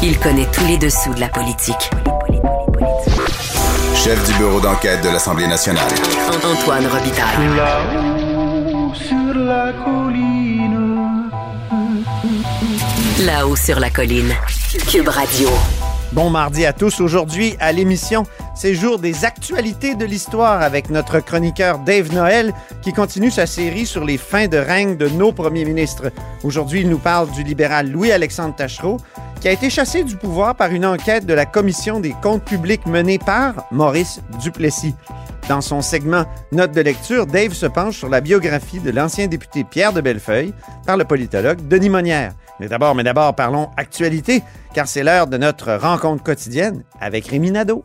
Il connaît tous les dessous de la politique. Chef du bureau d'enquête de l'Assemblée nationale. Antoine Robitaille. Là-haut sur la colline. Là-haut sur la colline. Cube Radio. Bon mardi à tous. Aujourd'hui, à l'émission, c'est jour des actualités de l'histoire avec notre chroniqueur Dave Noël qui continue sa série sur les fins de règne de nos premiers ministres. Aujourd'hui, il nous parle du libéral Louis-Alexandre Tachereau qui a été chassé du pouvoir par une enquête de la Commission des comptes publics menée par Maurice Duplessis. Dans son segment Note de lecture, Dave se penche sur la biographie de l'ancien député Pierre de Bellefeuille par le politologue Denis Monnière. Mais d'abord, mais d'abord, parlons actualité, car c'est l'heure de notre rencontre quotidienne avec Rémi Nadeau.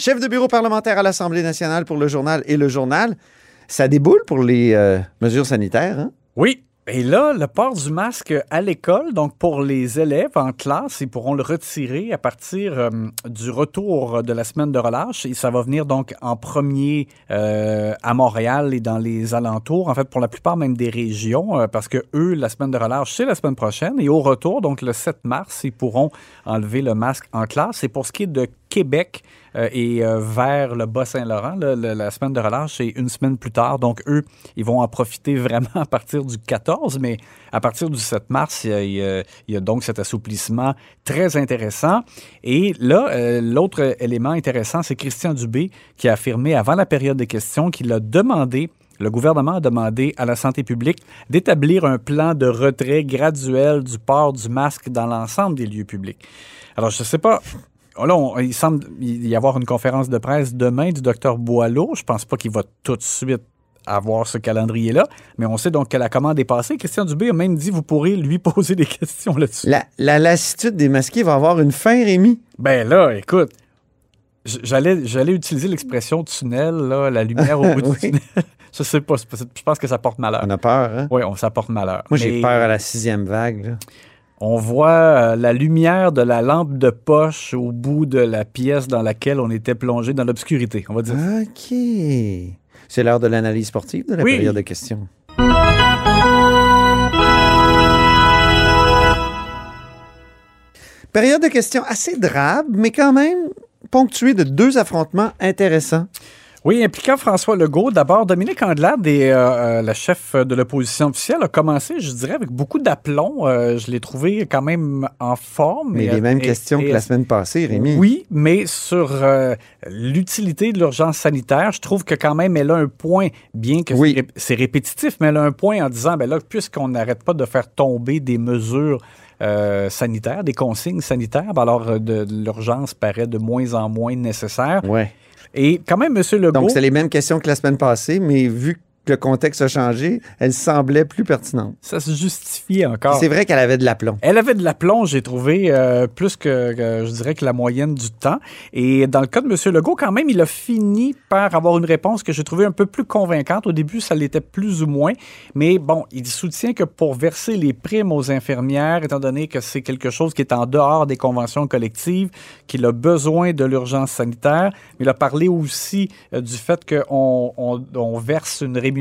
Chef de bureau parlementaire à l'Assemblée nationale pour le journal et le journal. Ça déboule pour les euh, mesures sanitaires, hein? Oui. Et là, le port du masque à l'école, donc pour les élèves en classe, ils pourront le retirer à partir euh, du retour de la semaine de relâche. Et ça va venir donc en premier euh, à Montréal et dans les alentours, en fait pour la plupart même des régions, parce que eux, la semaine de relâche, c'est la semaine prochaine. Et au retour, donc le 7 mars, ils pourront enlever le masque en classe. Et pour ce qui est de Québec euh, et euh, vers le Bas-Saint-Laurent, la semaine de relâche, c'est une semaine plus tard. Donc, eux, ils vont en profiter vraiment à partir du 14, mais à partir du 7 mars, il y a donc cet assouplissement très intéressant. Et là, euh, l'autre élément intéressant, c'est Christian Dubé qui a affirmé avant la période des questions qu'il a demandé le gouvernement a demandé à la santé publique d'établir un plan de retrait graduel du port du masque dans l'ensemble des lieux publics. Alors, je ne sais pas. Là, on- il semble y avoir une conférence de presse demain du docteur Boileau. Je pense pas qu'il va tout de suite avoir ce calendrier-là, mais on sait donc que la commande est passée. Christian Dubé a même dit vous pourrez lui poser des questions là-dessus. La, la lassitude des masqués va avoir une fin, Rémi. Ben là, écoute, j'allais, j'allais utiliser l'expression tunnel, là, la lumière au bout du tunnel. Je sais pas, je pense que ça porte malheur. On a peur, hein? Oui, on ça porte malheur. Moi, j'ai peur à la sixième vague. là. On voit euh, la lumière de la lampe de poche au bout de la pièce dans laquelle on était plongé dans l'obscurité, on va dire. OK. C'est l'heure de l'analyse sportive de la Oui. période de questions. Période de questions assez drabe, mais quand même ponctuée de deux affrontements intéressants. Oui, impliquant François Legault. D'abord, Dominique Andelade, et, euh, euh, la chef de l'opposition officielle, a commencé, je dirais, avec beaucoup d'aplomb. Euh, je l'ai trouvé quand même en forme. Mais Et- les mêmes et- questions que la semaine passée, Rémi. Oui, mais sur euh, l'utilité de l'urgence sanitaire, je trouve que quand même elle a un point, bien que Oui. c'est ré- c'est répétitif, mais elle a un point en disant, ben là, puisqu'on n'arrête pas de faire tomber des mesures euh, sanitaires, des consignes sanitaires, ben alors de, de l'urgence paraît de moins en moins nécessaire. Ouais. Et quand même, M. Legault... Donc, c'est les mêmes questions que la semaine passée, mais vu que le contexte a changé, elle semblait plus pertinente. Ça se justifie encore. C'est vrai qu'elle avait de l'aplomb. Elle avait de l'aplomb, j'ai trouvé, euh, plus que, que, je dirais que la moyenne du temps. Et dans le cas de M. Legault, quand même, il a fini par avoir une réponse que j'ai trouvée un peu plus convaincante. Au début, ça l'était plus ou moins. Mais bon, il soutient que pour verser les primes aux infirmières, étant donné que c'est quelque chose qui est en dehors des conventions collectives, qu'il a besoin de l'urgence sanitaire, il a parlé aussi euh, du fait qu'on on, on verse une rémunération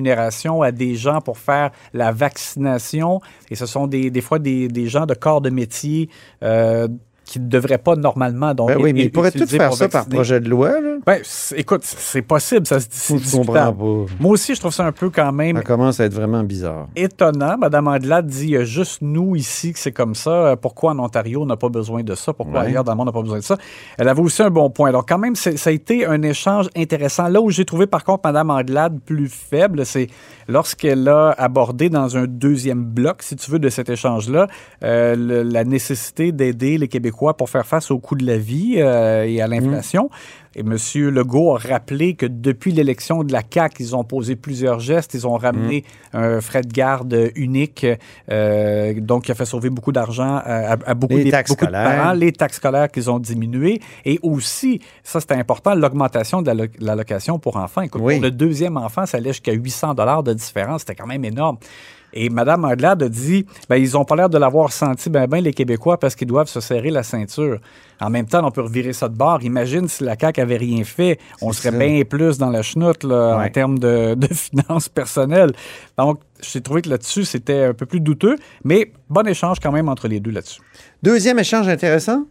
à des gens pour faire la vaccination. Et ce sont des, des fois des, des gens de corps de métier euh, qui ne devraient pas normalement. Donc, Ben oui, mais ils pourraient tout faire pour ça par projet de loi. Là. Ben, écoute, c'est possible, ça se Je comprends pas. Moi aussi, je trouve ça un peu quand même Ça commence à être vraiment bizarre. étonnant. Madame Andelade dit il y a juste nous ici que c'est comme ça. Euh, Pourquoi en Ontario on n'a pas besoin de ça? Pourquoi Ouais. ailleurs dans le monde on n'a pas besoin de ça? Elle avait aussi un bon point. Alors, quand même, ça a été un échange intéressant. Là où j'ai trouvé, par contre, Madame Andelade plus faible, c'est lorsqu'elle a abordé dans un deuxième bloc, si tu veux, de cet échange-là, euh, la nécessité d'aider les Québécois pour faire face au coût de la vie euh, et à l'inflation. Et M. Legault a rappelé que depuis l'élection de la CAQ, ils ont posé plusieurs gestes. Ils ont ramené un frais de garde unique, euh, donc qui a fait sauver beaucoup d'argent à, à- beaucoup, Les des- taxes beaucoup de scolaires. parents. Les taxes scolaires qu'ils ont diminuées. Et aussi, ça c'était important, l'augmentation de la lo- l'allocation pour enfants. Écoute, Oui. pour le deuxième enfant, ça allait jusqu'à 800 dollars de différence. C'était quand même énorme. Et Mme Anglade a dit, ben, ils ont pas l'air de l'avoir senti, ben, ben, les Québécois, parce qu'ils doivent se serrer la ceinture. En même temps, on peut revirer ça de bord. Imagine si la CAQ avait rien fait, on serait ça. bien plus dans la chenoute, là, en termes de, de finances personnelles. Donc, j'ai trouvé que là-dessus, c'était un peu plus douteux, mais bon échange quand même entre les deux là-dessus. Deuxième échange intéressant,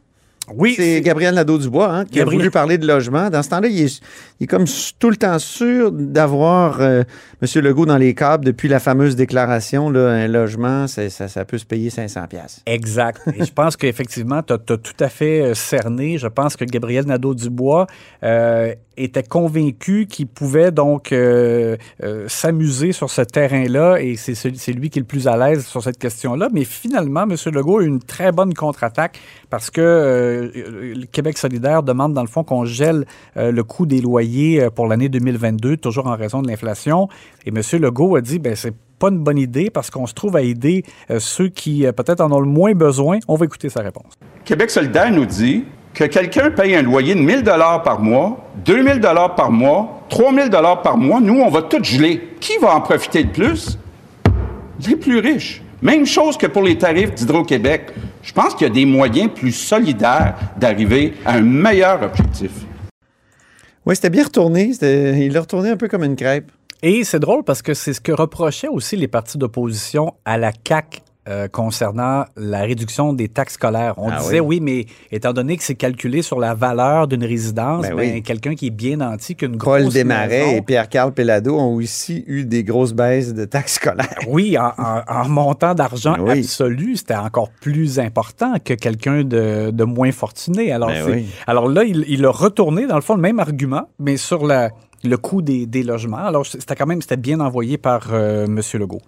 Oui, c'est Gabriel Nadeau-Dubois hein, qui Gabriel- a voulu parler de logement. Dans ce temps-là, il est, il est comme tout le temps sûr d'avoir euh, M. Legault dans les câbles depuis la fameuse déclaration, là, un logement, ça, ça peut se payer 500 pièces. Exact. Et je pense qu'effectivement, tu as, tout à fait euh, cerné. Je pense que Gabriel Nadeau-Dubois euh, était convaincu qu'il pouvait donc euh, euh, s'amuser sur ce terrain-là et c'est lui qui est le plus à l'aise sur cette question-là. Mais finalement, M. Legault a eu une très bonne contre-attaque parce que euh, Québec solidaire demande, dans le fond, qu'on gèle euh, le coût des loyers euh, pour l'année 2022, toujours en raison de l'inflation. Et M. Legault a dit, ben c'est pas une bonne idée parce qu'on se trouve à aider ceux qui peut-être en ont le moins besoin. On va écouter sa réponse. Québec solidaire nous dit que quelqu'un paye un loyer de 1000 dollars par mois, 2000 dollars par mois, 3000 dollars par mois, nous on va tout geler. Qui va en profiter le plus? Les plus riches. Même chose que pour les tarifs d'Hydro-Québec. Je pense qu'il y a des moyens plus solidaires d'arriver à un meilleur objectif. Oui, c'était bien retourné. Il l'a retourné un peu comme une crêpe. Et c'est drôle parce que c'est ce que reprochaient aussi les partis d'opposition à la CAQ euh, concernant la réduction des taxes scolaires. On Ah disait oui. oui. mais étant donné que c'est calculé sur la valeur d'une résidence, Ben ben, oui. quelqu'un qui est bien nanti, qu'une grosse Paul Desmarais maison- et Pierre-Carl Pellado ont aussi eu des grosses baisses de taxes scolaires. Oui, en, en- en montant d'argent Ben oui. absolu, c'était encore plus important que quelqu'un de, de moins fortuné. Alors, alors là, il, il a retourné, dans le fond, le même argument, mais sur la, le coût des, des logements. Alors, c'était quand même c'était bien envoyé par euh, M. Legault.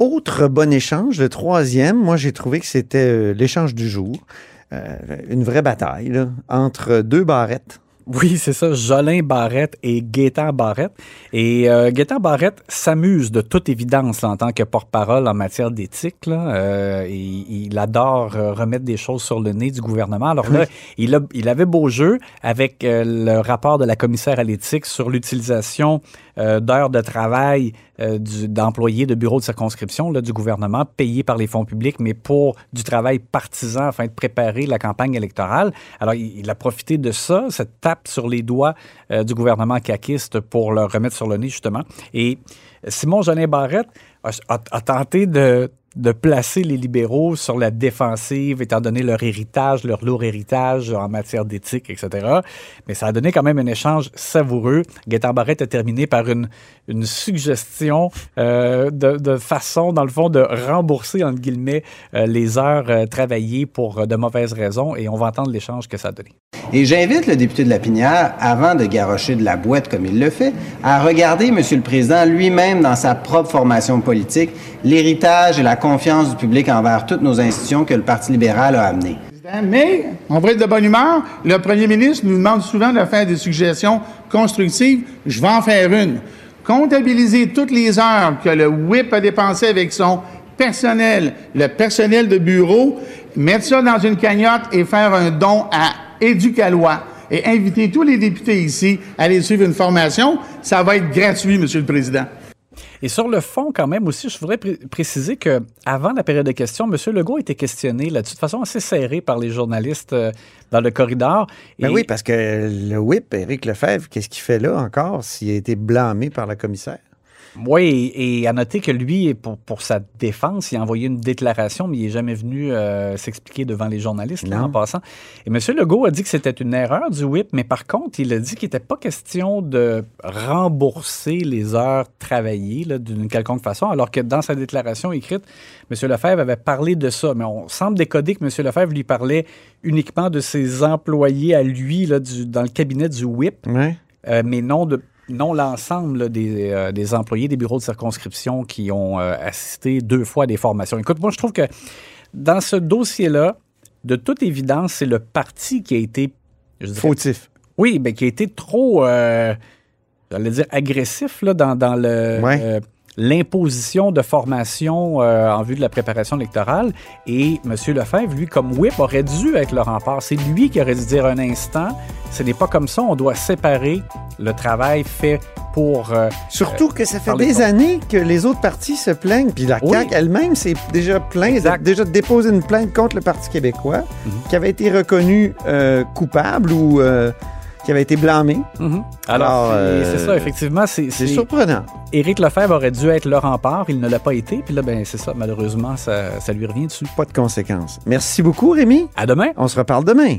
Autre bon échange, le troisième, moi j'ai trouvé que c'était euh, l'échange du jour. Euh, une vraie bataille là, entre deux barrettes. Oui, c'est ça, Jolin Barrette et Gaétan Barrette. Et euh, Gaétan Barrette s'amuse de toute évidence là, en tant que porte-parole en matière d'éthique. Euh, il, il adore euh, remettre des choses sur le nez du gouvernement. Alors là, il, a- il avait beau jeu avec le rapport de la commissaire à l'éthique sur l'utilisation euh, d'heures de travail euh, d'employés de bureaux de circonscription là, du gouvernement payés par les fonds publics, mais pour du travail partisan afin de préparer la campagne électorale. Alors, il, a profité de ça, cette tape sur les doigts euh, du gouvernement caquiste pour le remettre sur le nez, justement. Et Simon Jolin Barrette a tenté de de placer les libéraux sur la défensive, étant donné leur héritage, leur lourd héritage en matière d'éthique, etc. Mais ça a donné quand même un échange savoureux. Gaétan Barrette a terminé par une, suggestion euh, de, façon, dans le fond, de rembourser, entre guillemets, euh, les heures euh, travaillées pour de mauvaises raisons. Et on va entendre l'échange que ça a donné. Et j'invite le député de la Pinière, avant de garrocher de la boîte comme il le fait, à regarder Monsieur le Président lui-même dans sa propre formation politique, l'héritage et la confiance du public envers toutes nos institutions que le Parti libéral a amené. Mais on va être de bonne humeur. Le premier ministre nous demande souvent de faire des suggestions constructives. Je vais en faire une. Comptabiliser toutes les heures que le WIP a dépensées avec son personnel, le personnel de bureau, mettre ça dans une cagnotte et faire un don à Éducalois et inviter tous les députés ici à aller suivre une formation. Ça va être gratuit, Monsieur le Président. Et sur le fond, quand même aussi, je voudrais pré- préciser que avant la période de questions, M. Legault était questionné là-dessus de façon assez serrée par les journalistes euh, dans le corridor. Ben Et- oui, parce que le whip, Éric Lefebvre, qu'est-ce qu'il fait là encore s'il a été blâmé par la commissaire? Oui, et à noter que lui, pour, pour sa défense, il a envoyé une déclaration, mais il n'est jamais venu euh, s'expliquer devant les journalistes là, en passant. Et M. Legault a dit que c'était une erreur du WIP, mais par contre, il a dit qu'il n'était pas question de rembourser les heures travaillées d'une quelconque façon, alors que dans sa déclaration écrite, M. Lefebvre avait parlé de ça. Mais on semble décoder que M. Lefebvre lui parlait uniquement de ses employés à lui là, du- dans le cabinet du WIP. Euh, mais non de non l'ensemble des, euh, des employés des bureaux de circonscription qui ont euh, assisté deux fois à des formations. Écoute, moi, je trouve que dans ce dossier-là, de toute évidence, c'est le parti qui a été... je Fautif. Oui, mais qui a été trop, euh, j'allais dire, agressif là, dans, dans le... Ouais. euh, l'imposition de formation euh, en vue de la préparation électorale. Et M. Lefebvre, lui, comme whip, aurait dû être le rempart. C'est lui qui aurait dû dire un instant, ce n'est pas comme ça, on doit séparer le travail fait pour... euh, Surtout que ça fait par les des années que les autres partis se plaignent, puis la Oui. CAQ elle-même s'est déjà plainte, déjà déposé une plainte contre le Parti québécois, Mhm. qui avait été reconnu euh, coupable ou euh, qui avait été blâmé. Mhm. Alors, Alors, c'est- euh, c'est ça, effectivement. C'est surprenant. Éric Lefebvre aurait dû être le rempart, il ne l'a pas été. Puis là, ben, c'est ça, malheureusement, ça, ça lui revient dessus. Pas de conséquences. Merci beaucoup, Rémi. À demain. On se reparle demain.